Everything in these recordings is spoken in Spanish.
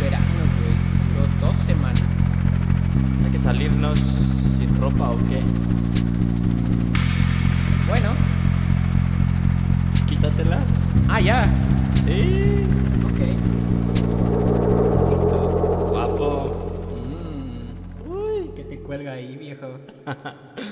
verano, güey. Duró dos semanas. Hay que salirnos sin ropa o qué. Bueno. Quítatela. Ah, ya. Sí. Ok. Listo. Guapo. Mm. Uy, que te cuelga ahí, viejo.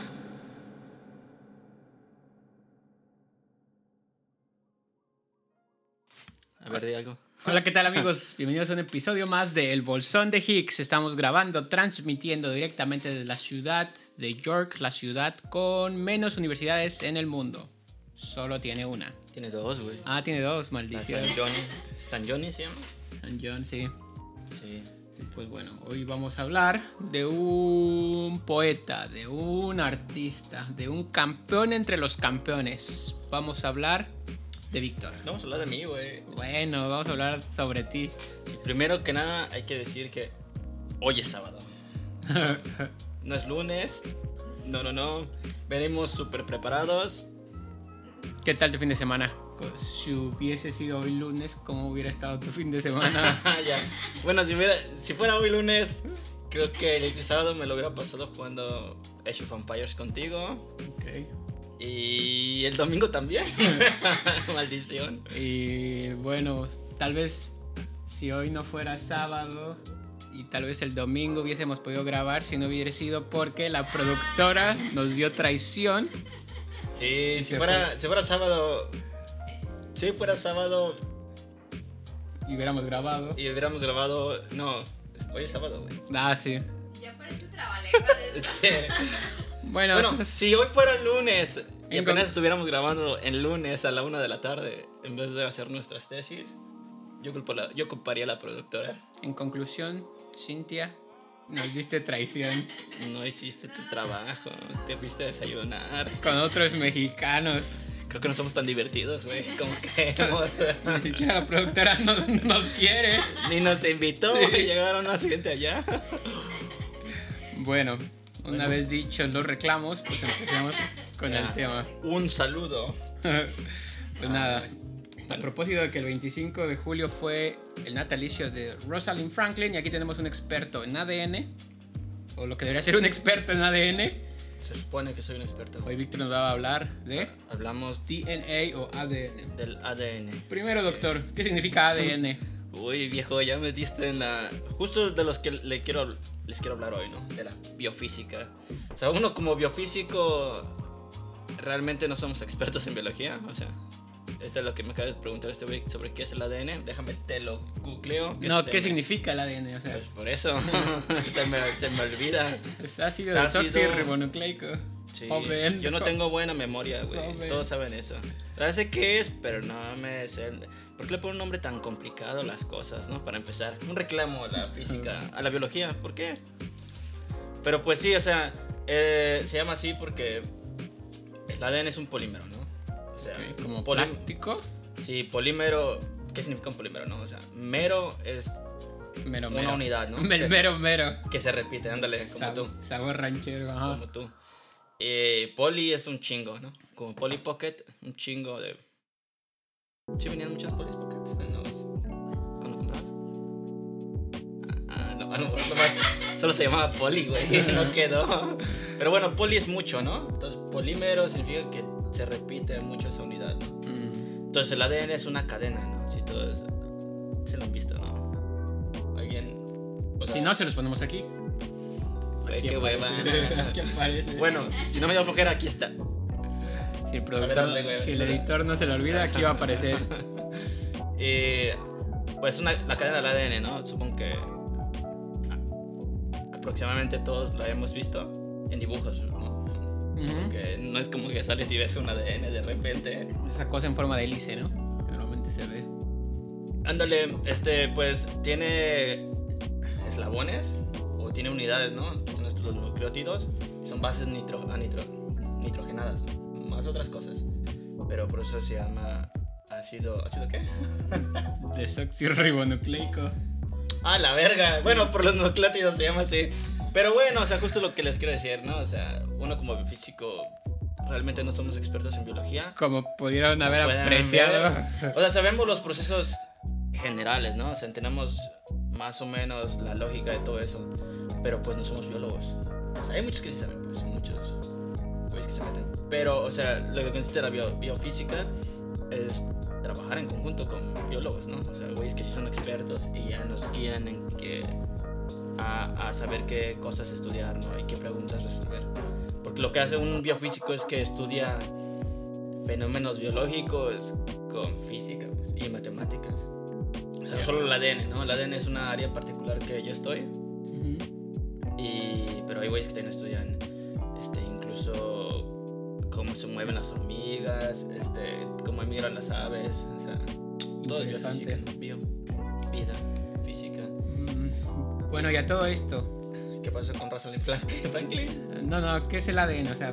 Algo. Hola, ¿qué tal amigos? Bienvenidos a un episodio más de El Bolsón de Higgs. Estamos grabando, transmitiendo directamente desde la ciudad de York, la ciudad con menos universidades en el mundo. Solo tiene una. Tiene dos, güey. Ah, tiene dos, maldición. San Johnny. San Johnny se llama. San John, sí. Sí. Pues bueno, hoy vamos a hablar de un poeta, de un artista, de un campeón entre los campeones. Vamos a hablar de Víctor. No vamos a hablar de mí, güey. Bueno, vamos a hablar sobre ti. Sí, primero que nada, hay que decir que hoy es sábado. No es lunes. No, no, no. Venimos súper preparados. ¿Qué tal tu fin de semana? Si hubiese sido hoy lunes, ¿cómo hubiera estado tu fin de semana? ya. Bueno, si, hubiera, si fuera hoy lunes, creo que el sábado me lo hubiera pasado jugando Age of Empires contigo. Ok. Y el domingo también. Maldición. Y bueno, tal vez si hoy no fuera sábado y tal vez el domingo hubiésemos podido grabar si no hubiera sido porque la productora nos dio traición. Sí, si fuera, si fuera sábado. Si fuera sábado y hubiéramos grabado. y hubiéramos grabado. No, hoy es sábado, güey. Ah, sí. Ya parece de eso. Sí. Bueno, si hoy fuera lunes y En apenas con- estuviéramos grabando en lunes a la una de la tarde en vez de hacer nuestras tesis, yo, culpo la- yo culparía a la productora. en conclusión, Cintia, nos diste traición No hiciste tu trabajo, te fuiste a desayunar. con otros mexicanos. Creo que no somos tan divertidos, güey, como queremos. Ni siquiera la productora no- nos quiere. Ni nos invitó, Sí. llegaron más gente allá. Bueno, una Bueno. vez dichos los reclamos, pues empecemos con Ya. el tema. Un saludo. pues nada, a propósito de que el 25 de julio fue el natalicio de Rosalind Franklin y aquí tenemos un experto en ADN, o lo que debería ser un experto en ADN. Se supone que soy un experto. Hoy Víctor nos va a hablar de Hablamos DNA o ADN. del ADN. Primero, doctor, ¿qué significa ADN? Uy, viejo, ya me diste en la. Justo de los que le quiero, les quiero hablar hoy, ¿no? De la biofísica. O sea, uno como biofísico. Realmente no somos expertos en biología. O sea, esto es lo que me acaba de preguntar este güey sobre qué es el ADN. Déjame te lo googleo. No, ¿qué me- significa el ADN? O sea, Pues por eso. se, me, se me olvida. es ácido ácido- desoxirribonucleico. Sí, Joven. yo no tengo buena memoria, güey. Joven. Todos saben eso. Ya sé qué es, pero no me sé. ¿Por qué le ponen un nombre tan complicado a las cosas, no? Para empezar, un reclamo a la física, a la biología. ¿Por qué? Pero pues sí, o sea, eh, se llama así porque el ADN es un polímero, ¿no? O sea, Ok, como plástico, Sí, polímero. ¿Qué significa un polímero, no? O sea, mero es mero, una mero. unidad, ¿no? Mero, Que- mero, mero. Que se repite, ándale, como Sab- tú. Sabor ranchero, ajá. como tú. Eh, Poli es un chingo, ¿no? Como Polly Pocket, un chingo de. Sí, venían muchas Polly Pockets en los. ¿Cuándo comprabas? Ah, no, no, no. Solo se llamaba Poli, güey. No quedó. Pero bueno, Poli es mucho, ¿no? Entonces, polímero significa que se repite mucho esa unidad, ¿no? Mm, Entonces, el ADN es una cadena, ¿no? Si todos se lo han visto, ¿no? Alguien. o sea, Si no, se los ponemos aquí. Güey, qué hueva. Aquí aparece. Bueno, si no me dio flojera, aquí está. si el ver, productor, dale, güey. si el editor no se lo olvida, aquí va a aparecer. Eh, pues una, la cadena del ADN, ¿no? Supongo que aproximadamente todos la hemos visto en dibujos, ¿no? Ujú. Que no es como que sales y ves un ADN de repente. Esa cosa en forma de hélice, ¿no? Que normalmente se ve. Ándale, este, pues tiene eslabones tiene unidades, ¿no? Que son estos los nucleótidos. Son bases nitro, a nitro, nitrogenadas, más otras cosas. Pero por eso se llama ácido, ¿ácido qué? Desoxirribonucleico. Ah, la verga. Bueno, por los nucleótidos se llama así. Pero bueno, o sea, justo lo que les quiero decir, ¿no? O sea, uno como físico realmente no somos expertos en biología. Como pudieron haber apreciado. O sea, sabemos los procesos generales, ¿no? O sea, tenemos más o menos la lógica de todo eso, pero pues no somos biólogos. O sea, hay muchos que sí saben, pues, muchos güeyes que se meten. Pero, o sea, lo que consiste la bio- biofísica es trabajar en conjunto con biólogos, ¿no? O sea, güeyes que sí son expertos y ya nos guían en que a, a saber qué cosas estudiar, ¿no? Y qué preguntas resolver. Porque lo que hace un biofísico es que estudia fenómenos biológicos con física pues, y matemáticas. O sea, no solo el ADN, ¿no? El ADN es una área particular que yo estoy, pero hay güeyes que también estudian este, incluso cómo se mueven las hormigas, este, cómo emigran las aves, o sea, todo es ¿no? Bio, vida, física. Mm, Bueno, y a todo esto. ¿Qué pasó con Rosalind Frank- Franklin? No, no, ¿qué es el ADN? O sea,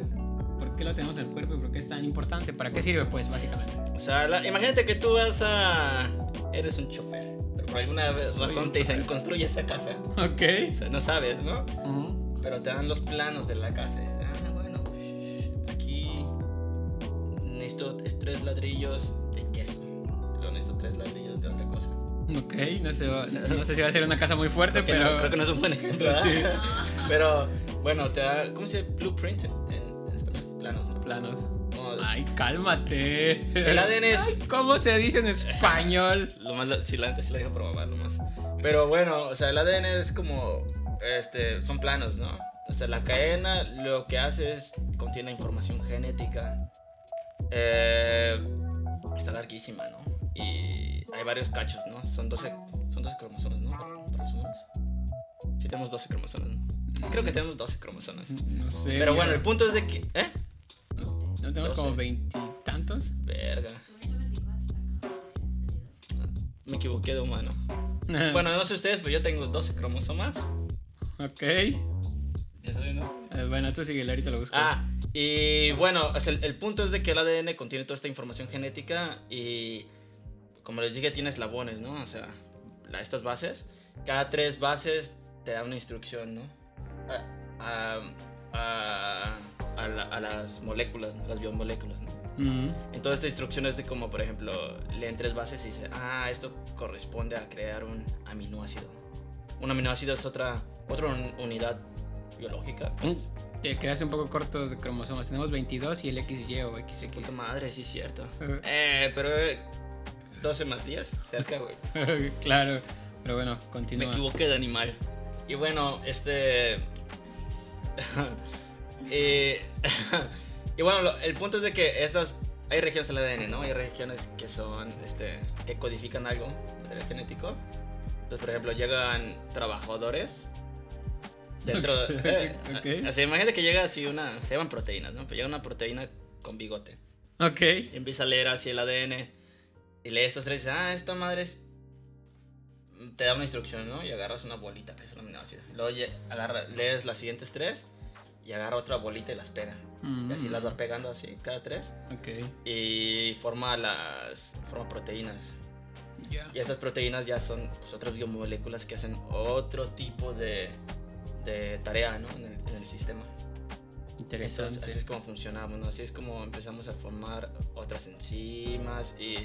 ¿por qué lo tenemos en el cuerpo y por qué es tan importante? ¿Para qué sirve, pues, básicamente? O sea, la- imagínate que tú vas a... Eres un chofer, pero por alguna razón te dicen construye esa casa. Ok. O sea, no sabes, ¿no? Ujú. Pero te dan los planos de la casa. y dices, ah, bueno, aquí necesito es- tres ladrillos de queso. Luego necesito tres ladrillos de otra cosa. Ok, no sé, no sé si va a ser una casa muy fuerte, Creo pero... no, creo que no es un buen ejemplo, ¿verdad? Sí. Pero bueno, te da, ¿cómo se dice? Blueprint en, en español. Planos, ¿no? Planos. No, Ay, cálmate. El ADN es- Ay, ¿Cómo se dice en español? Lo más, sí, la antes sí la dijo mamá, lo más. Pero bueno, o sea, el ADN es como, este, son planos, ¿no? O sea, la cadena lo que hace es, contiene información genética. Eh, está larguísima, ¿no? Y hay varios cachos, ¿no? Son 12, son 12 cromosomas, ¿no? Humanos. Sí tenemos 12 cromosomas, ¿no? Creo que tenemos 12 cromosomas. No sé. Pero bueno, el punto es de que... ¿Eh? ¿No tenemos como 12. veintitantos? Verga, 24. me equivoqué de humano. Bueno, no sé ustedes, pero yo tengo 12 cromosomas. Ok. ¿Ya saben, no? Eh, bueno, tú sigue, ahorita lo busco. Ah, y bueno, el, el punto es de que el ADN contiene toda esta información genética y, como les dije, tiene eslabones, ¿no? O sea, la- estas bases, cada tres bases te da una instrucción, ¿no? A, a- a- a la- a las moléculas, ¿no? las biomoléculas, ¿no? Mm, Entonces, esta instrucción es de como, por ejemplo, leen tres bases y dice, ah, esto corresponde a crear un aminoácido. Un aminoácido es otra, otra un- unidad biológica. Te quedas un poco corto de cromosomas. Tenemos 22 y el XY o XX. Puta madre, sí es cierto. Eh, pero eh, 12 más 10, cerca, güey. claro. Pero bueno, Me continúa. equivoqué de animal. Y bueno, este... Eh, y bueno, lo- el punto es de que estas... Hay regiones del ADN, ¿no? Hay regiones que son, este, que codifican algo, material genético. Entonces, por ejemplo, llegan trabajadores dentro eh, Así, imagínate que llega así una... Se llaman proteínas, ¿no? Pero llega una proteína con bigote. Ok. Y empieza a leer así el ADN. Y lee estas tres y dice, ah, esta madre es... Te da una instrucción, ¿no? Y agarras una bolita, que es un aminoácido. Luego agarra, lees las siguientes tres y agarra otra bolita y las pega. Y así Mm, las va pegando así, cada tres. Ok. Y forma las... forma proteínas. Ya. Y esas proteínas ya son pues, otras biomoléculas que hacen otro tipo de, de tarea, ¿no? En el, en el sistema. Entonces, Interesante. así es como funcionamos, ¿no? Así es como empezamos a formar otras enzimas y,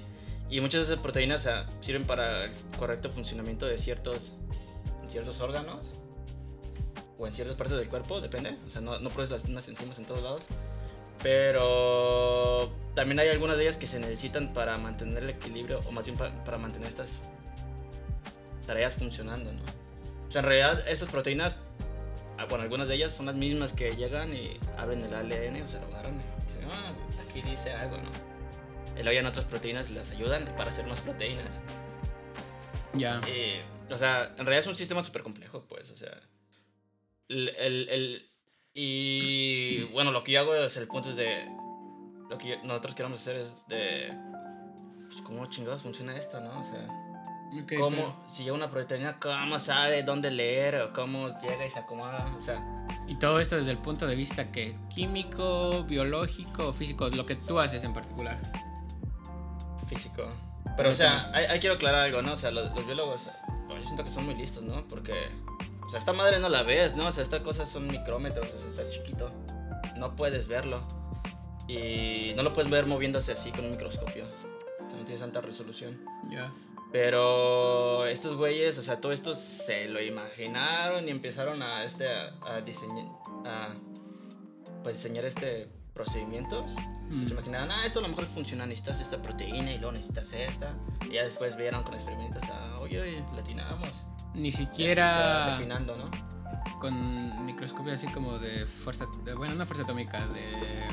y muchas de esas proteínas sea, sirven para el correcto funcionamiento de ciertos, ciertos órganos o en ciertas partes del cuerpo, depende. O sea, no, no produces las mismas enzimas en todos lados. Pero también hay algunas de ellas que se necesitan para mantener el equilibrio o más bien pa- para mantener estas tareas funcionando, ¿no? O sea, en realidad estas proteínas bueno, algunas de ellas son las mismas que llegan y abren el ADN o se lo agarran y dicen, ah, aquí dice algo, ¿no? Y luego ya otras proteínas les ayudan para hacer más proteínas. Ya. Y, o sea, en realidad es un sistema súper complejo, pues, o sea. El, el- el- y bueno, lo que yo hago es el punto es de. Lo que yo- nosotros queremos hacer es de. Pues, ¿cómo chingados funciona esto, no? O sea. Ok, ¿Cómo, pero- si llega una proteína, cómo sabe dónde leer o cómo llega y se acomoda? O sea, Y todo esto desde el punto de vista que químico, biológico, físico, lo que tú haces en particular. físico. Pero, o sea, ahí, ahí quiero aclarar algo, ¿no? O sea, los, los biólogos, bueno, yo siento que son muy listos, ¿no? Porque, o sea, esta madre no la ves, ¿no? O sea, esta cosa son micrómetros, o sea, está chiquito. No puedes verlo. Y no lo puedes ver moviéndose así con un microscopio. O sea, no tienes tanta resolución. Ya. Pero estos güeyes, o sea, todo esto se lo imaginaron y empezaron a, este, a, a diseñar, a, pues, diseñar este procedimientos. Mm. Se imaginaban, ah, esto a lo mejor funciona, necesitas esta proteína y luego necesitas esta. Y ya después vieron con experimentos, ah, oye, oye, latinamos. Ni siquiera refinando, ¿no? con microscopio así como de fuerza, de- bueno, no fuerza atómica, de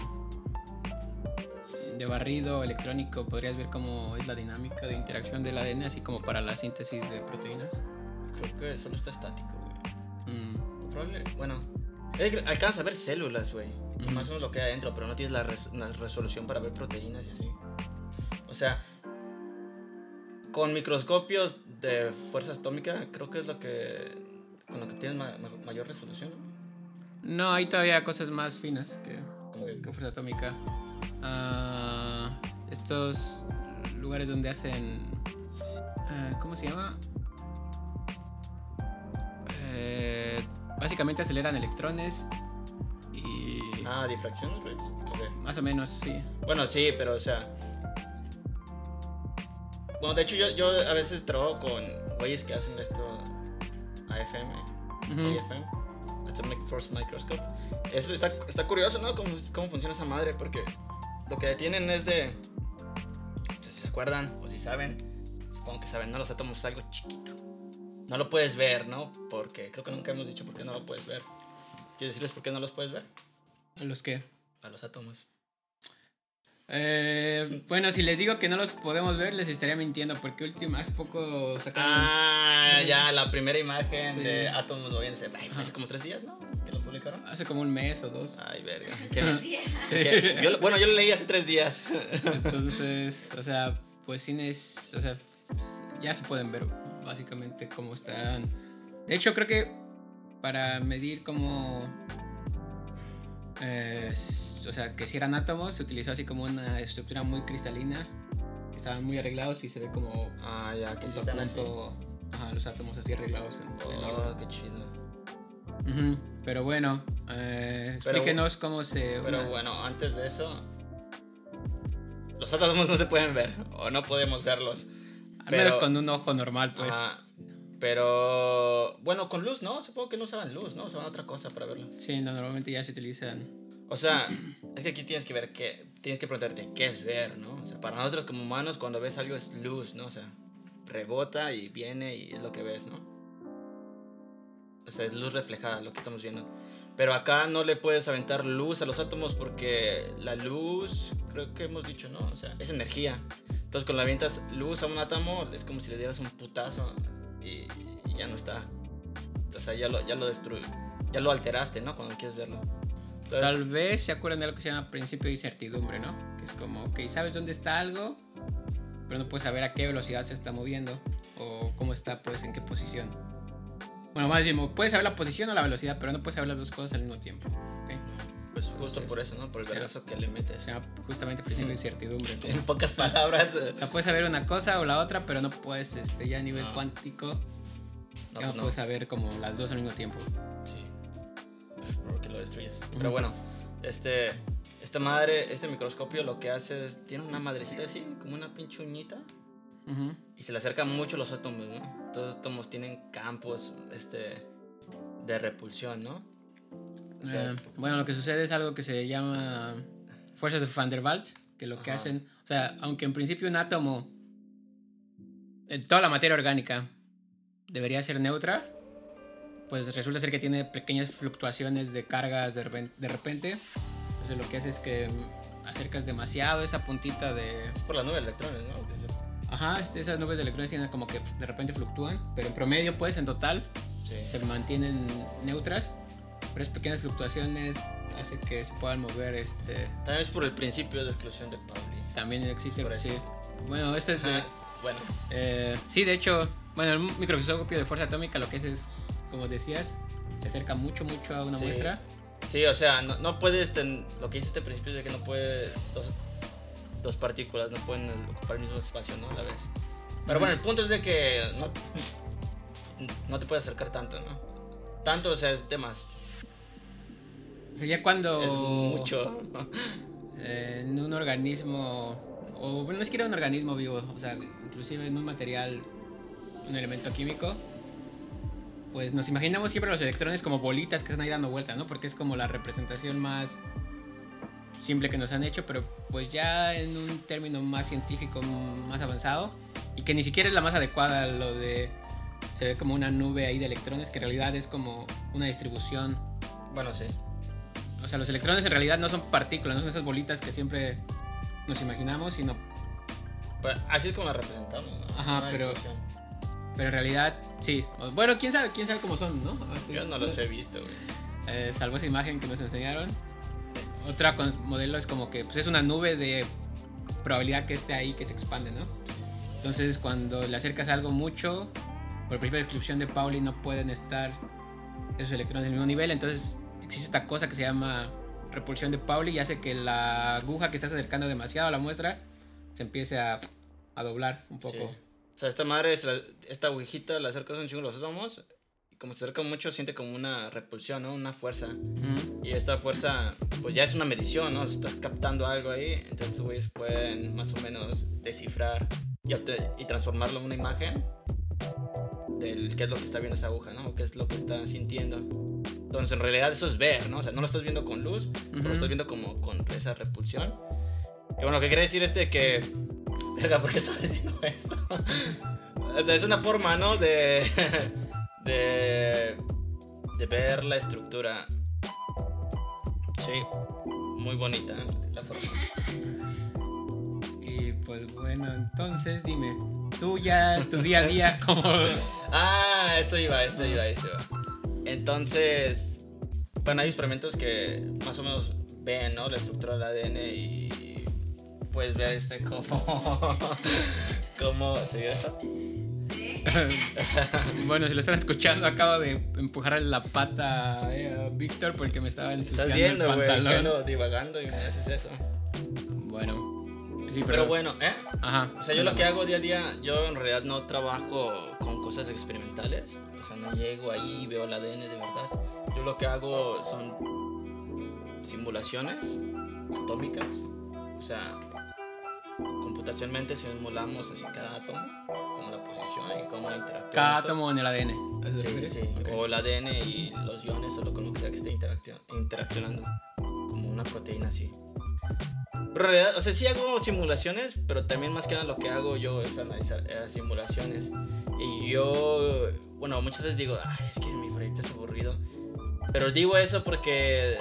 de barrido electrónico, podrías ver cómo es la dinámica de interacción del ADN, así como para la síntesis de proteínas. Creo que solo está estático, güey. Mm, probable, bueno. Alcanza a ver células, güey. Ujú. más o menos lo que hay adentro, pero no tienes la, res- la resolución para ver proteínas y así. O sea, con microscopios de fuerza atómica, creo que es lo que. con lo que tienes ma- ma- mayor resolución. ¿no? Hay todavía cosas más finas que- que fuerza atómica. Ah, estos lugares donde hacen... ah, ¿Cómo se llama? Eh, básicamente aceleran electrones y... Ah, difracción, güey. Ok. Más o menos, sí. Bueno, sí, pero o sea. Bueno, de hecho, yo, yo a veces trabajo con güeyes que hacen esto. AFM. Ujú. AFM. Atomic Force Microscope. Esto está, está curioso, ¿no? Cómo, cómo funciona esa madre, porque lo que tienen es de. No sé si se acuerdan o si saben. Supongo que saben, ¿no? Los átomos es algo chiquito. No lo puedes ver, ¿no? Porque creo que nunca hemos dicho por qué no lo puedes ver. ¿Quieres decirles por qué no los puedes ver? ¿A los que A los átomos. Eh, bueno, si les digo que no los podemos ver, les estaría mintiendo porque último, hace poco sacaron... Ah, ya, la primera imagen Sí. de átomos moviéndose. Ay, hace como tres días, ¿no? Que lo publicaron. Hace como un mes o dos. Ay, verga. ¿Qué- Sí. qué- yo lo- bueno, yo lo leí hace tres días. Entonces, o sea, pues cines, o sea, ya se pueden ver básicamente cómo están. De hecho, creo que para medir cómo, eh, o sea, que si eran átomos, se utilizó así como una estructura muy cristalina, estaban muy arreglados y se ve como Ah, ya, que punto a punto, ajá, los átomos así arreglados en, en Oh, orden. qué chido. Pero bueno, eh, Pero- explíquenos cómo se... Pero una- bueno, antes de eso, los átomos no se pueden ver o no podemos verlos. al menos pero- con un ojo normal, pues. Ajá. Pero bueno, con luz, ¿no? Supongo que no usaban luz, ¿no? Usaban otra cosa para verlo. Sí, no, normalmente ya se utilizan O sea, es que aquí tienes que ver qué, tienes que preguntarte qué es ver, ¿no? O sea, para nosotros como humanos cuando ves algo es luz, ¿no? O sea, rebota y viene y es lo que ves, ¿no? O sea, es luz reflejada lo que estamos viendo. Pero acá no le puedes aventar luz a los átomos porque la luz, creo que hemos dicho, ¿no? O sea, es energía. Entonces cuando le avientas luz a un átomo es como si le dieras un putazo y, y ya no está. O sea, ya lo, ya lo destruyó. Ya lo alteraste, ¿no? Cuando quieres verlo. Entonces, Tal vez se acuerdan de algo que se llama principio de incertidumbre, ¿no? Que es como, que sabes dónde está algo, pero no puedes saber a qué velocidad se está moviendo o cómo está, pues, en qué posición. Bueno, más bien, puedes saber la posición o la velocidad, pero no puedes saber las dos cosas al mismo tiempo. ¿ok? Pues justo Entonces, por eso, ¿no? Por el vergazo que le metes. Se llama justamente principio de incertidumbre. ¿no? En pocas palabras. eh, O sea, puedes saber una cosa o la otra, pero no puedes, este, ya a nivel No. cuántico, No, ya pues no, puedes saber como las dos al mismo tiempo. Sí. Porque lo destruyes. Pero bueno, este. Esta madre, este microscopio lo que hace es. Tiene una madrecita así, como una pinche uñita. Ujú. Y se le acercan mucho los átomos, ¿no? Todos los átomos tienen campos, este. De repulsión, ¿no? O sea, Eh, bueno, lo que sucede es algo que se llama fuerzas de Van der Waals, que lo que Ajá. hacen, o sea, aunque en principio un átomo, eh, toda la materia orgánica debería ser neutra, pues resulta ser que tiene pequeñas fluctuaciones de cargas de repen- de repente. Entonces lo que hace es que mm, acercas demasiado esa puntita de... por la nube de electrones, ¿no? Ajá, este- esas nubes de electrones tienen como que de repente fluctúan, pero en promedio pues en total Sí. se mantienen neutras, pero esas pequeñas fluctuaciones hacen que se puedan mover. Este, También es por el principio de exclusión de Pauli. también existe. Por eso. sí. Bueno, este es de. Bueno, eh, sí, de hecho, bueno, el microscopio de fuerza atómica lo que hace es, como decías, se acerca mucho, mucho a una Sí. muestra. Sí, o sea, no, no puedes, ten- lo que dice este principio de que no puede, dos, dos partículas no pueden ocupar el mismo espacio, ¿no? A la vez. Pero bueno, el punto es de que no, no te puedes acercar tanto, ¿no? Tanto, o sea, es de más. O sea, ya cuando Es mucho. eh, en un organismo, o bueno, no es que era un organismo vivo, o sea, inclusive en un material, un elemento químico, pues nos imaginamos siempre los electrones como bolitas que están ahí dando vueltas, ¿no? Porque es como la representación más simple que nos han hecho, pero pues ya en un término más científico, más avanzado, y que ni siquiera es la más adecuada, lo de se ve como una nube ahí de electrones, que en realidad es como una distribución. Bueno, sí. O sea, los electrones en realidad no son partículas, no son esas bolitas que siempre nos imaginamos, sino Pues, así es como la representamos, ¿no? Ajá, pero-. Pero en realidad, sí. Bueno, quién sabe, quién sabe cómo son, ¿no? Así- Yo no los he visto, güey. Eh, salvo esa imagen que nos enseñaron. Otra con- modelo es como que pues, es una nube de probabilidad que esté ahí, que se expande, ¿no? Entonces, cuando le acercas algo mucho, por principio de descripción de Pauli, no pueden estar esos electrones del mismo nivel. Entonces, existe esta cosa que se llama repulsión de Pauli y hace que la aguja que estás acercando demasiado a la muestra se empiece a, a doblar un poco. Sí. O sea, esta madre, se la- esta agujita la acercas un chingo a los átomos y como se acerca mucho siente como una repulsión, ¿no? Una fuerza. Ujú. Y esta fuerza, pues ya es una medición, ¿no? Estás captando algo ahí, entonces güeyes pueden más o menos descifrar y, y transformarlo en una imagen del qué es lo que está viendo esa aguja, ¿no? O qué es lo que está sintiendo. Entonces, en realidad eso es ver, ¿no? O sea, no lo estás viendo con luz, pero lo Ujú. estás viendo como con esa repulsión. Y bueno, lo que quiere decir este que... Verga, ¿por qué estaba diciendo esto? o sea, es una forma, ¿no? De... de... de ver la estructura. Sí, muy bonita la forma. Y pues bueno, entonces dime, tú ya, tu día a día, como... Ah, eso iba, eso iba, eso iba. Entonces, bueno, hay experimentos que más o menos ven, ¿no? La estructura del ADN y pues ve este como... ¿Cómo se vio eso? Sí. bueno, si lo están escuchando, acabo de empujar la pata eh, a Víctor porque me estaba ensuciando Estás viendo, el que pantalón. ando divagando y me haces eso. Bueno, sí, pero... Pero bueno, ¿eh? Ajá. O sea, yo lo que hago día a día, yo en realidad no trabajo con cosas experimentales. O sea, no llego ahí y veo el ADN de verdad. Yo lo que hago son simulaciones atómicas. O sea, computacionalmente simulamos así cada átomo, como la posición y cómo interactúa. Cada átomo en el ADN. Sí, sí, sí. Ok. O el ADN y los iones o lo que sea que esté interaccionando. Como una proteína así. Realidad, o sea, sí hago simulaciones, pero también más que nada lo que hago yo es analizar eh, simulaciones. Y yo, bueno, muchas veces digo, ay, es que mi proyecto es aburrido. Pero digo eso porque,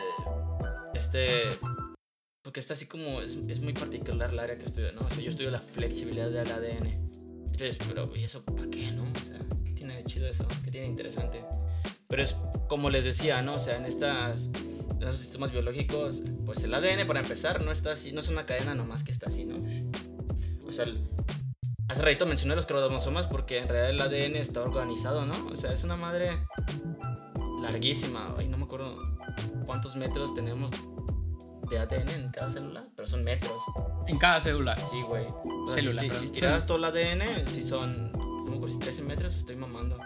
este, porque está así como, es, es muy particular el área que estudio, ¿no? O sea, yo estudio la flexibilidad del ADN. Entonces, pero, ¿y eso para qué, no? O sea, ¿qué tiene de chido eso? ¿Qué tiene de interesante? Pero es como les decía, ¿no? O sea, en estas en los sistemas biológicos, pues el ADN para empezar no está así, no es una cadena nomás que está así, ¿no? O sea, hace ratito mencioné los cromosomas porque en realidad el ADN está organizado, ¿no? O sea, es una madre larguísima, ay, no me acuerdo cuántos metros tenemos de ADN en cada célula, pero son metros. En cada célula. Sí, güey. O sea, Célula, si, perdón. si tiraras todo el ADN, si son, no me acuerdo si 13 metros, estoy mamando.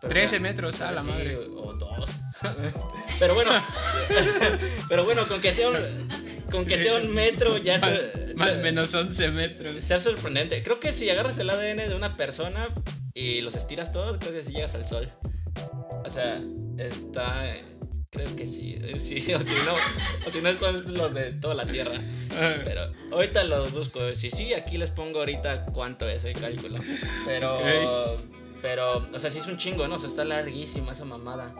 Pero, 13 metros, a la sí, madre. O, o dos. pero bueno, pero bueno, con que sea un, con que sea un metro ya Más, se, más se- menos 11 metros. ser sorprendente. Creo que si agarras el ADN de una persona y los estiras todos, creo que si llegas al sol. O sea, está. Creo que sí. eh, sí o si no, o si no son los de toda la Tierra. Pero ahorita los busco. Si sí, aquí les pongo ahorita cuánto es el cálculo. Pero. Ok. Pero, o sea, sí es un chingo, ¿no? O sea, está larguísima esa mamada.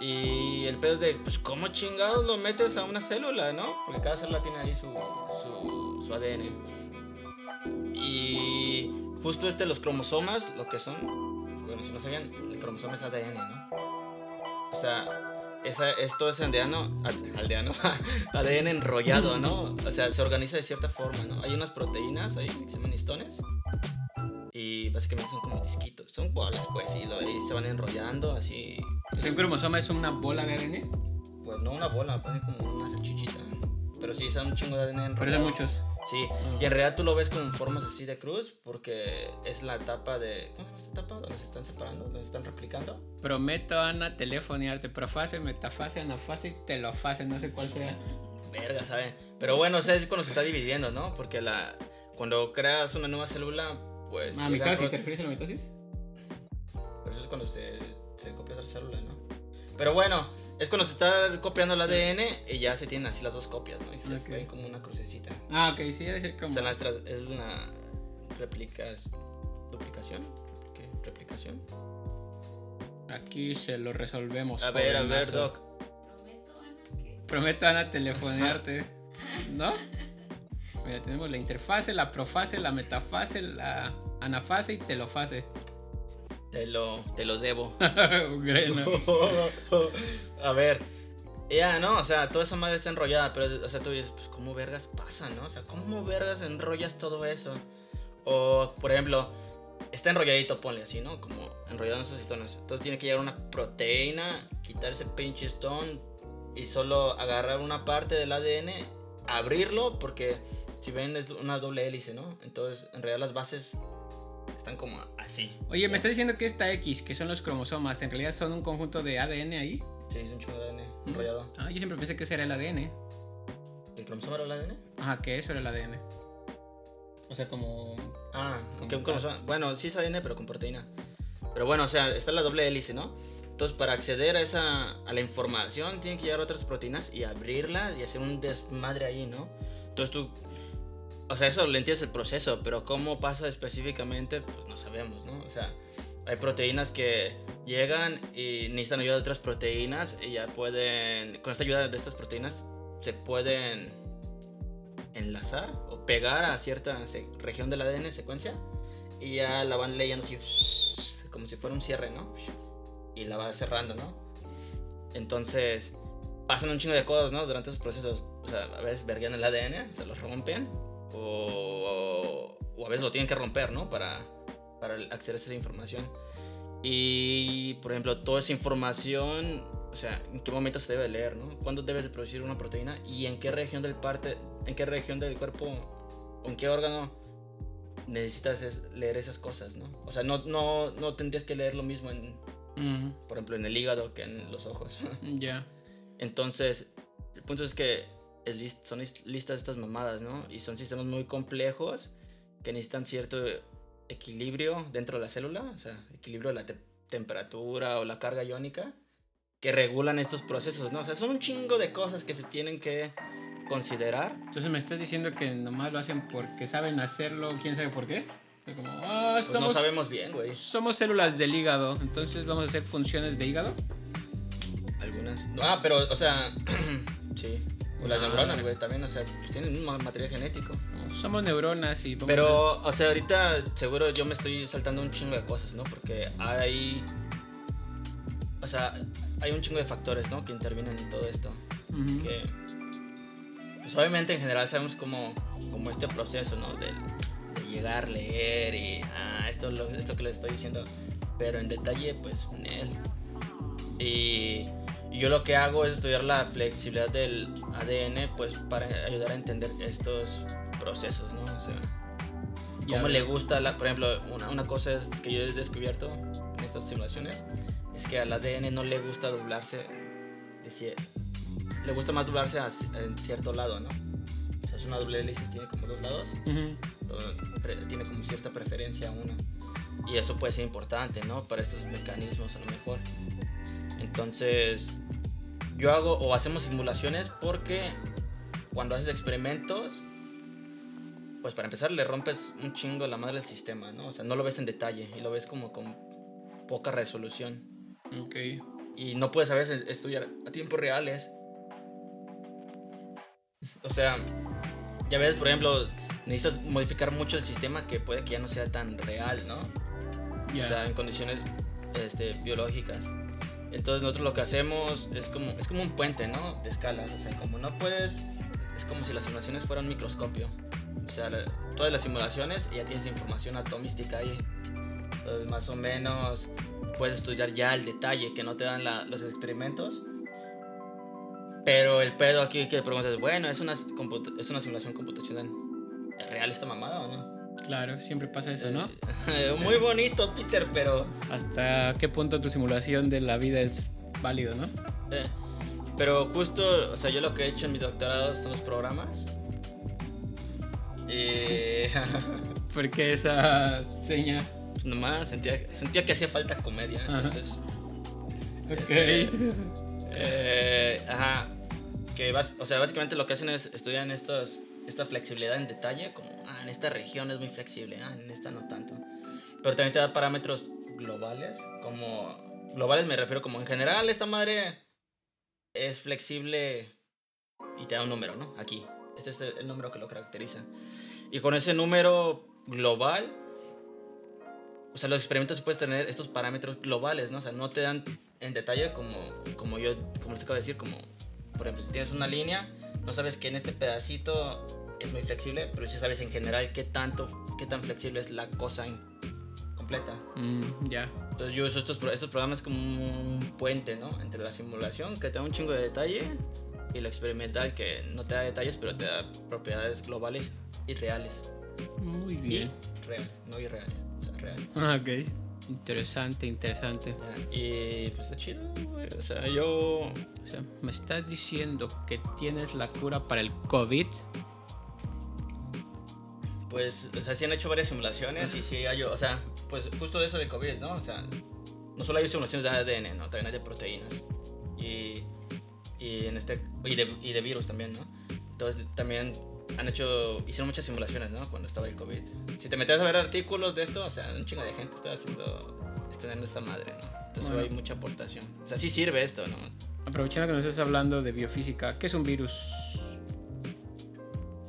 Y el pedo es de, pues, ¿cómo chingados lo metes a una célula, no? Porque cada célula tiene ahí su, su, su ADN. Y justo este, los cromosomas, lo que son, bueno, si no sabían, el cromosoma es ADN, ¿no? O sea, esa, esto es aldeano, al- aldeano, ADN enrollado, ¿no? O sea, se organiza de cierta forma, ¿no? Hay unas proteínas ahí que se llaman histones. Y básicamente son como disquitos, son bolas, pues, y, lo, y se van enrollando así. Un cromosoma es una bola de ADN. Pues no una bola, ponen como una salchichita. Pero sí, son un chingo de ADN enrollado. Pero son muchos. Sí, y en realidad tú lo ves con formas así de cruz porque es la etapa de... ¿Cómo se llama esta etapa? Donde se están separando, donde se están replicando. Prometo, Ana, telefoniarte. Profase, metafase, anafase, telofase, no sé cuál sea. Verga, ¿sabe? Pero bueno, o sea, es cuando se está dividiendo, ¿no? Porque la, cuando creas una nueva célula, pues... Ah, mitosis, ¿te refieres a la mitosis? Pero eso es cuando se, se copia otra célula, ¿no? Pero bueno, es cuando se está copiando el ADN y ya se tienen así las dos copias, ¿no? Y se Ok. ven como una crucecita. Ah, ok, sí, debe ser O como. sea, las tra- es una replicas, duplicación, ¿qué? Replicación. Aquí se lo resolvemos. A ver, a ver. Doc. Prometo, Ana, que. Prometo, Ana, telefonearte. ¿No? Mira, tenemos la interfase, la profase, la metafase, la anafase y telofase. Te lo, te lo debo. A ver. Ya, no, o sea, toda esa madre está enrollada, pero, o sea, tú dices, pues, ¿cómo vergas pasa, no? O sea, ¿cómo vergas enrollas todo eso? O, por ejemplo, está enrolladito, ponle así, ¿no? Como enrollado en esos histones. Entonces tiene que llegar una proteína, quitar ese pinche stone y solo agarrar una parte del ADN, abrirlo, porque si ven es una doble hélice, ¿no? Entonces, en realidad las bases están como así. Oye, ¿me ¿ya? estás diciendo que esta X, que son los cromosomas, en realidad son un conjunto de ADN ahí? Sí, es un chingo de ADN Mm. enrollado. Ah, yo siempre pensé que ese era el ADN. ¿El cromosoma era el ADN? Ajá, que eso era el ADN. O sea, como. Ah, Como que un cromosoma. Bueno, sí es ADN, pero con proteína. Pero bueno, o sea, está la doble hélice, ¿no? Entonces, para acceder a esa a la información, tienen que llegar otras proteínas y abrirla y hacer un desmadre ahí, ¿no? Entonces tú. O sea, eso le entiendes el proceso, pero cómo pasa específicamente, pues no sabemos, ¿no? O sea, hay proteínas que llegan y necesitan ayuda de otras proteínas y ya pueden. Con esta ayuda de estas proteínas, se pueden enlazar o pegar a cierta región del ADN secuencia y ya la van leyendo así como si fuera un cierre, ¿no? Y la va cerrando, ¿no? Entonces pasan un chingo de cosas, ¿no? Durante esos procesos, o sea, a veces verguean el ADN, se los rompen o, o a veces lo tienen que romper, ¿no? Para, para acceder a esa información. Y, por ejemplo, toda esa información, o sea, en qué momento se debe leer, ¿no? ¿Cuándo debes de producir una proteína? ¿Y en qué región del parte, en qué región del cuerpo, o en qué órgano necesitas es- leer esas cosas, ¿no? O sea, no, no, no tendrías que leer lo mismo, en, Mm, por ejemplo, en el hígado que en los ojos. ya. Entonces, el punto es que es lis- son lis- listas estas mamadas, ¿no? Y son sistemas muy complejos que necesitan cierto equilibrio dentro de la célula, o sea, equilibrio de la te- temperatura o la carga iónica, que regulan estos procesos, ¿no? O sea, son un chingo de cosas que se tienen que considerar. Entonces me estás diciendo que nomás lo hacen porque saben hacerlo, quién sabe por qué. Como, ah, Pues somos, no sabemos bien, güey. somos células del hígado, entonces vamos a hacer funciones de hígado. Algunas. Ah, pero, o sea, sí. Las neuronas, güey, también, o sea, pues tienen un ma- material genético. Somos neuronas y Pero, o sea, ahorita seguro yo me estoy saltando un chingo de cosas, ¿no? Porque hay. O sea, hay un chingo de factores, ¿no? Que intervienen en todo esto. Que. Pues obviamente en general sabemos como, como este proceso, ¿no? De, de llegar, leer y. Ah, esto, lo- esto que les estoy diciendo. Pero en detalle, pues, en él. Y, y yo lo que hago es estudiar la flexibilidad del ADN, pues, para ayudar a entender estos procesos, ¿no? O sea cómo le gusta, la, por ejemplo, una, una cosa es que yo he descubierto en estas simulaciones es que al ADN no le gusta doblarse, de cie- le gusta más doblarse a en cierto lado, ¿no? O sea, es una doble hélice, tiene como dos lados, entonces, pre- tiene como cierta preferencia a uno. Y eso puede ser importante, ¿no? Para estos mecanismos a lo mejor. Entonces, yo hago o hacemos simulaciones porque cuando haces experimentos, pues para empezar le rompes un chingo la madre del sistema, ¿no? O sea, no lo ves en detalle y lo ves como con poca resolución. Ok. Y no puedes a veces estudiar a tiempos reales. O sea, ya ves, por ejemplo, necesitas modificar mucho el sistema que puede que ya no sea tan real, ¿no? Ya. O sea, en condiciones este, biológicas. Entonces nosotros lo que hacemos es como, es como un puente, ¿no? De escalas. O sea, como no puedes... Es como si las simulaciones fueran un microscopio. O sea, la- todas las simulaciones ya tienes información atomística ahí. Entonces más o menos puedes estudiar ya el detalle que no te dan la- los experimentos. Pero el pedo aquí que preguntas es, bueno, ¿es una, ¿es una simulación computacional? ¿Es real esta mamada o no? Claro, siempre pasa eso, ¿no? Eh, Muy bonito, Peter, pero... ¿Hasta qué punto tu simulación de la vida es válido, no? Eh, pero justo, o sea, yo lo que he hecho en mi doctorado son los programas. Y... ¿Por qué esa seña? Pues nomás sentía, sentía que hacía falta comedia, Ajá. entonces. Ok. Eh, ajá. Que o sea, básicamente lo que hacen es estudian estos, esta flexibilidad en detalle, como, ah, en esta región es muy flexible, ah, en esta no tanto. Pero también te da parámetros globales, como, globales me refiero como en general esta madre es flexible y te da un número, ¿no? Aquí. Este es el número que lo caracteriza. Y con ese número global, o sea, los experimentos puedes tener estos parámetros globales, ¿no? O sea, no te dan en detalle como, como yo, como les acabo de decir, como, por ejemplo, si tienes una línea, no sabes que en este pedacito es muy flexible, pero sí sabes en general qué tanto, qué tan flexible es la cosa en- completa. Mm, ya. Entonces yo uso estos, pro- estos programas como un puente, ¿no? Entre la simulación, que te da un chingo de detalle, y lo experimental, que no te da detalles, pero te da propiedades globales y reales. Muy Y bien. reales, no irreales, o sea, reales. Ah, Ok. Interesante, interesante. Y pues está chido, güey. O sea, yo. O sea, ¿me estás diciendo que tienes la cura para el COVID? Pues, o sea, sí han hecho varias simulaciones y sí hay. O sea, pues justo eso de COVID, ¿no? O sea, no solo hay simulaciones de ADN, ¿no? También hay de proteínas. Y. Y en este. Y de, y de virus también, ¿no? Entonces también han hecho. Hicieron muchas simulaciones, ¿no? Cuando estaba el COVID. Si te metes a ver artículos de esto, o sea, un chingo de gente está haciendo. Estrenando esta madre, ¿no? Entonces Bueno. hay mucha aportación. O sea, sí sirve esto, ¿no? Aprovechando que nos estás hablando de biofísica, ¿qué es un virus?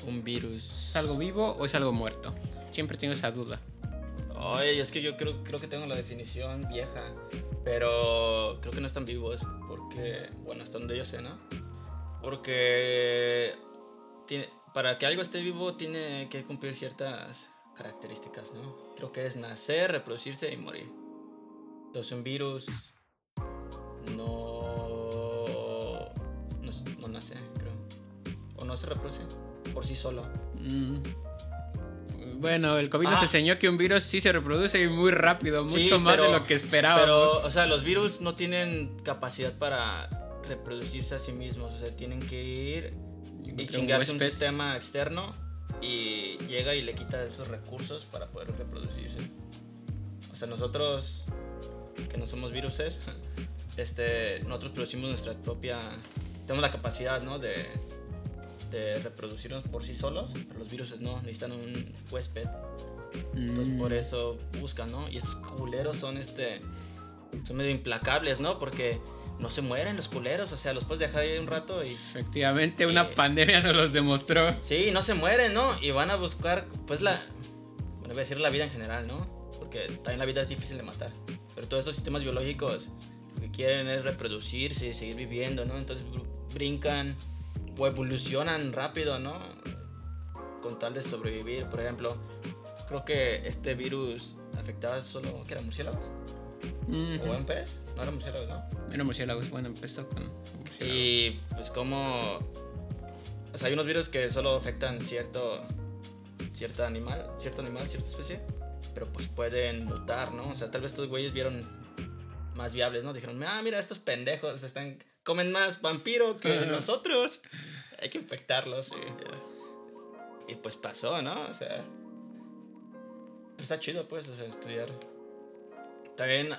Un virus. ¿Es algo vivo o es algo muerto? Siempre tengo esa duda. Ay, es que yo creo, creo que tengo la definición vieja, pero creo que no están vivos porque, bueno, hasta donde yo sé, ¿no? Porque tiene, para que algo esté vivo tiene que cumplir ciertas características, ¿no? Creo que es nacer, reproducirse y morir. Entonces un virus no, no, no nace, creo. O no se reproduce por sí solo. Mm. Bueno, el COVID nos Ah. enseñó que un virus sí se reproduce y muy rápido, mucho Sí, más de lo que esperábamos. Pero, o sea, los virus no tienen capacidad para reproducirse a sí mismos. O sea, tienen que ir y un chingarse un huésped. sistema externo y llega y le quita esos recursos para poder reproducirse. O sea, nosotros, que no somos viruses, este, nosotros producimos nuestra propia... Tenemos la capacidad, ¿no? De, de reproducirnos por sí solos, pero los virus no, necesitan un huésped. Entonces Mm. por eso buscan, ¿no? Y estos culeros son este. Son medio implacables, ¿no? Porque no se mueren los culeros, o sea, los puedes dejar ahí un rato y. Efectivamente, una Eh. pandemia nos los demostró. Sí, no se mueren, ¿no? Y van a buscar, pues la. Bueno, voy a decir la vida en general, ¿no? Porque también la vida es difícil de matar. Pero todos estos sistemas biológicos lo que quieren es reproducirse y seguir viviendo, ¿no? Entonces br- brincan o evolucionan rápido, ¿no? Con tal de sobrevivir. Por ejemplo, creo que este virus afectaba solo, ¿qué era? ¿Murciélagos? Ujú. ¿O en pez? No era murciélagos, ¿no? Bueno, murciélagos. Bueno, empezó con murciélagos. Y pues como... O sea, hay unos virus que solo afectan cierto, cierto animal, cierto animal, cierta especie, pero pues pueden mutar, ¿no? O sea, tal vez estos güeyes vieron más viables, ¿no? Dijeron, ah, mira, estos pendejos están, comen más vampiro que nosotros. Hay que infectarlos. Y, y pues pasó, ¿no? O sea... Pues está chido, pues, o sea, estudiar. También...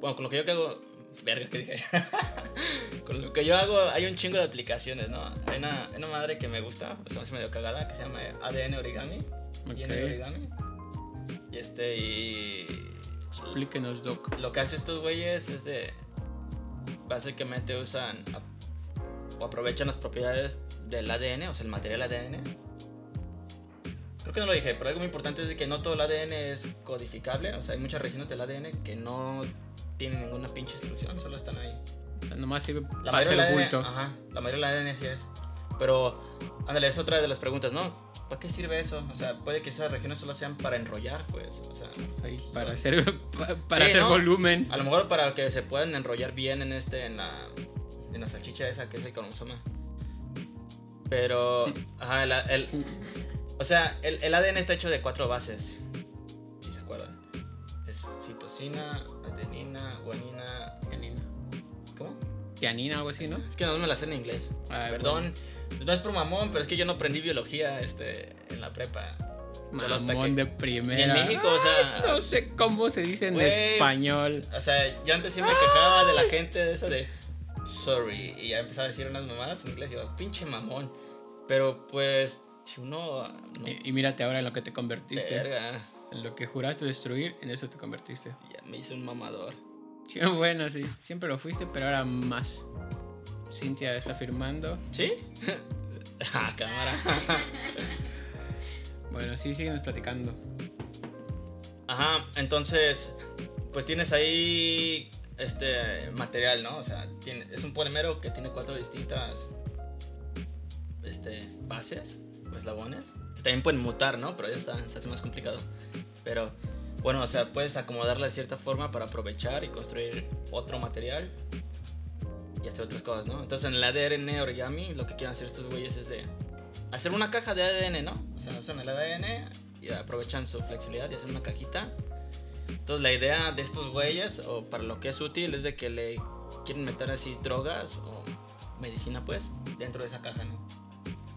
Bueno, con lo que yo que hago... Verga, ¿qué dije? Con lo que yo hago hay un chingo de aplicaciones, ¿no? Hay una, hay una madre que me gusta, pues, se me hace medio cagada, que se llama ADN Origami. Ok. ADN Origami. Y este, y... Explíquenos, Doc. Lo que hace estos güeyes es de... Básicamente usan o aprovechan las propiedades del ADN, o sea, el material ADN. Creo que no lo dije, pero algo muy importante es de que no todo el ADN es codificable. O sea, hay muchas regiones del ADN que no tienen ninguna pinche instrucción, solo están ahí. O sea, nomás sirve La para del oculto. ADN, ajá, la mayoría del ADN sí es. Pero, ándale, es otra de las preguntas, ¿no? ¿Para qué sirve eso? O sea, puede que esas regiones solo sean para enrollar, pues. O sea, Ahí, para hacer, pa- para Sí, hacer ¿no? volumen. a lo mejor para que se puedan enrollar bien en este, en la, en la salchicha esa que es el cromosoma. Pero, ajá, el, el- o sea, el, el ADN está hecho de cuatro bases, si se acuerdan. Es citosina, adenina, guanina, Tianina. ¿cómo? Tianina, algo así, ¿no? Es que no me la sé en inglés. Ah, Perdón, no es por mamón, pero es que yo no aprendí biología este, en la prepa. Mamón de Y primera. en México, o sea, No sé cómo se dice en español. o sea, yo antes sí me quejaba de la gente de eso de sorry y ya empezaba a decir unas mamadas en inglés y yo, pinche mamón. Pero pues, si uno no, Y, y mírate ahora en lo que te convertiste. verga, En lo que juraste destruir, en eso te convertiste. ya me hice un mamador. Sí, bueno, sí. Siempre lo fuiste, pero ahora más. Cintia está firmando. ¿Sí? ah, cámara. Bueno, sí, síguenos platicando. Ajá, entonces, pues tienes ahí este material, ¿no? O sea, tiene, es un polímero que tiene cuatro distintas este, bases eslabones. También pueden mutar, ¿no? Pero ya está, se hace más complicado. Pero, bueno, o sea, puedes acomodarla de cierta forma para aprovechar y construir otro material y hacer otras cosas, ¿no? Entonces, en el ADN origami, lo que quieren hacer estos güeyes es de hacer una caja de ADN, ¿no? O sea, usan el ADN y aprovechan su flexibilidad y hacen una cajita. Entonces la idea de estos güeyes, o para lo que es útil, es de que le quieren meter así drogas o medicina pues dentro de esa caja, ¿no?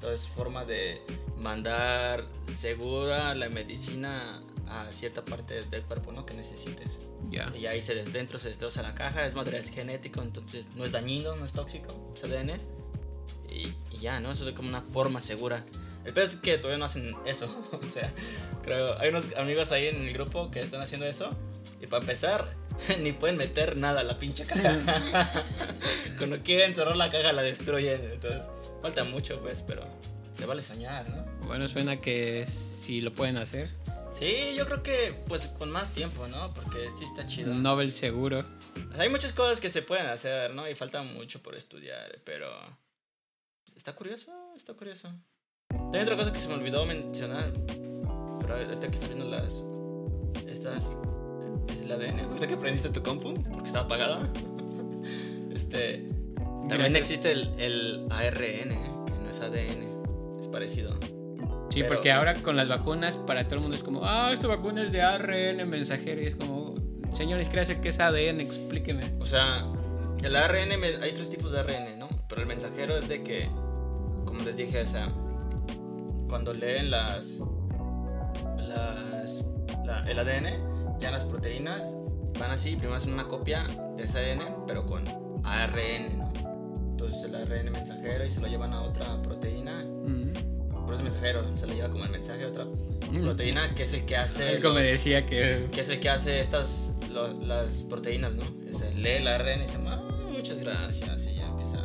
Entonces forma de mandar segura la medicina a cierta parte del cuerpo, ¿no? Que necesites. Ya. Y ahí se dentro se destroza la caja, es material genético, entonces no es dañino, no es tóxico, es ADN. Y, y ya, ¿no? Eso es como una forma segura. El peor es que todavía no hacen eso. o sea, creo, hay unos amigos ahí en el grupo que están haciendo eso. Y para empezar, ni pueden meter nada a la pinche caja. Cuando quieren cerrar la caja la destruyen. Entonces, falta mucho, pues, pero se vale soñar, ¿no? Bueno, suena que sí lo pueden hacer. Sí, yo creo que pues con más tiempo, ¿no? Porque sí está chido. Nobel seguro. O sea, hay muchas cosas que se pueden hacer, ¿no? Y falta mucho por estudiar, pero... Está curioso, está curioso. También otra cosa que se me olvidó mencionar, pero ahorita que estoy viendo las... Estas... Es el ADN, ahorita que prendiste tu compu, porque estaba apagada. Este... También Gracias. existe el, el ARN, que no es ADN, es parecido. Sí, Pero- porque ahora con las vacunas, para todo el mundo es como, ah, esta vacuna es de ARN mensajero. Y es como, señores, ¿qué hace que es ADN? Explíqueme. O sea, el ARN, hay tres tipos de ARN, ¿no? Pero el mensajero es de que, como les dije, o sea, cuando leen las, las la- el ADN, ya las proteínas van así, primero hacen una copia de ese ADN, pero con ARN, ¿no? Entonces el ARN mensajero y se lo llevan a otra proteína, Mm. por eso es mensajero, se lo lleva como el mensaje a otra Mm. proteína, que es el que hace... Algo me los- decía que... que es el que hace estas lo- las proteínas, ¿no? Es el lee la ARN y dice, "Ah, muchas gracias y ya empieza.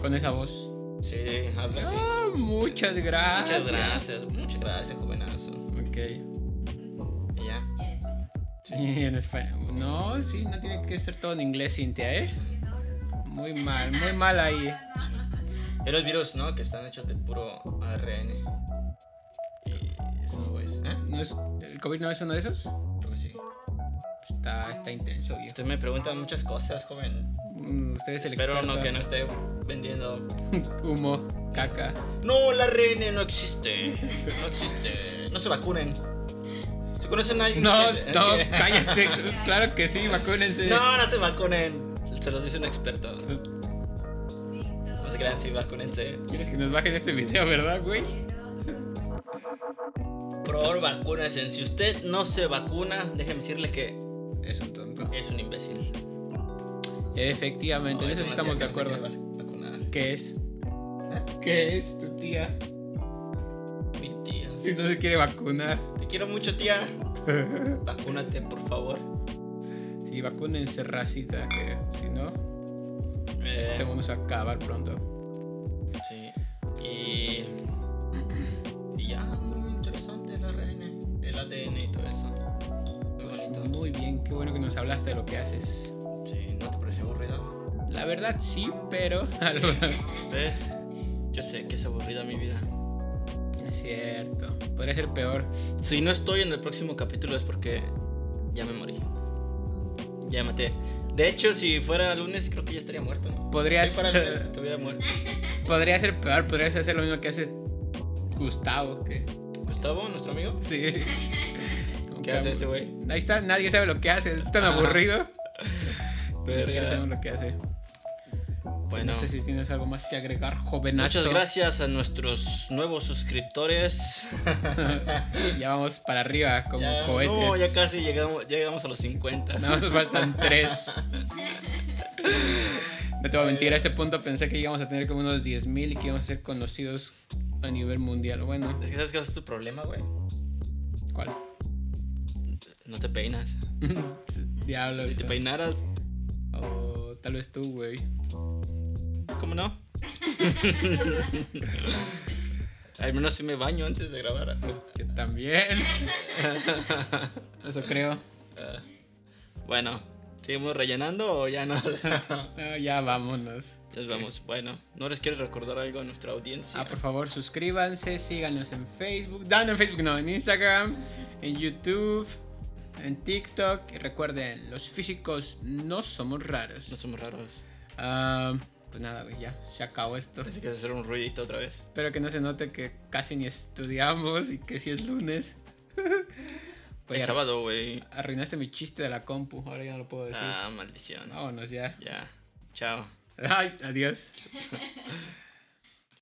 Con esa voz. Sí, habla así. Ah, muchas gracias. Muchas gracias, muchas gracias, jovenazo. Ok. Sí, en español. No, sí, no tiene que ser todo en inglés, Cintia, ¿eh? Muy mal, muy mal ahí. Y los virus, ¿no? Que están hechos de puro ARN. Y eso. ¿Eh? ¿No es, ¿El COVID no es uno de esos? Creo que sí. Está, está intenso, viejo. Usted me pregunta muchas cosas, joven. Mm, Usted es el Espero experto. no que no esté vendiendo. Humo, caca. No, el ARN no existe. No existe. No se vacunen. ¿Se conocen a alguien No, que- no, que- cállate. Claro que sí, vacúnense. No, no se vacunen. Se los dice un experto. No se crean, sí, vacúnense. ¿Quieres que nos bajen este video, verdad, güey? Por favor, vacúnense. Si usted no se vacuna, déjeme decirle que Es un tonto. es un imbécil. Efectivamente, en Ay, eso sí estamos de que no acuerdo. ¿Qué es? ¿Eh? ¿Qué es tu tía? Si no se quiere vacunar. Te quiero mucho, tía. Vacúnate, por favor. Sí, vacúnense, racita, que si no, Eh, este mundo se va a acabar pronto. Sí. Y. Y ya, muy interesante el ARN, el ADN y todo eso. Muy bonito. Muy bien, qué bueno que nos hablaste de lo que haces. Sí, ¿no te pareció aburrido? La verdad sí, pero... ¿Ves? Yo sé que es aburrida mi vida. Es cierto, podría ser peor. Si no estoy en el próximo capítulo es porque ya me morí. Ya me maté. De hecho, si fuera lunes, creo que ya estaría muerto. ¿no? Podrías- Si fuera lunes, estuviera muerto. Podría ser peor, podrías hacer lo mismo que hace Gustavo, que... Gustavo, nuestro amigo. Sí. ¿Qué hace ese güey? Ahí está, nadie sabe lo que hace, es tan aburrido. Pero ya sabemos lo que hace. Bueno. No sé si tienes algo más que agregar, jovenacho. Muchas gracias a nuestros nuevos suscriptores. ya vamos para arriba como ya, cohetes. No, ya casi llegamos, llegamos a los 50. No, nos faltan tres. No te voy a mentir, a este punto pensé que íbamos a tener como unos 10.000 y que íbamos a ser conocidos a nivel mundial. Bueno, Es que sabes qué es tu problema, güey. ¿cuál? No te peinas. Diablos. Si te peinaras, O tal vez tú, güey. ¿Cómo no? Al menos si me baño antes de grabar. Yo también. Eso creo. Ah, bueno, ¿seguimos rellenando o ya no? No, ya vámonos. Ya nos vamos. Bueno, ¿no les quieres recordar algo a nuestra audiencia? Ah, por favor, suscríbanse, síganos en Facebook. No, no en Facebook, no, en Instagram, en YouTube, en TikTok. Y recuerden, los físicos no somos raros. No somos raros. Ah, pues nada, güey, ya se acabó esto. Pensé que hacer un ruidito otra vez. Espero que no se note que casi ni estudiamos y que si es lunes. Oye, es sábado, güey. arruinaste mi chiste de la compu, ahora ya no lo puedo decir. Ah, maldición. Vámonos ya. Ya. Chao. Ay, adiós.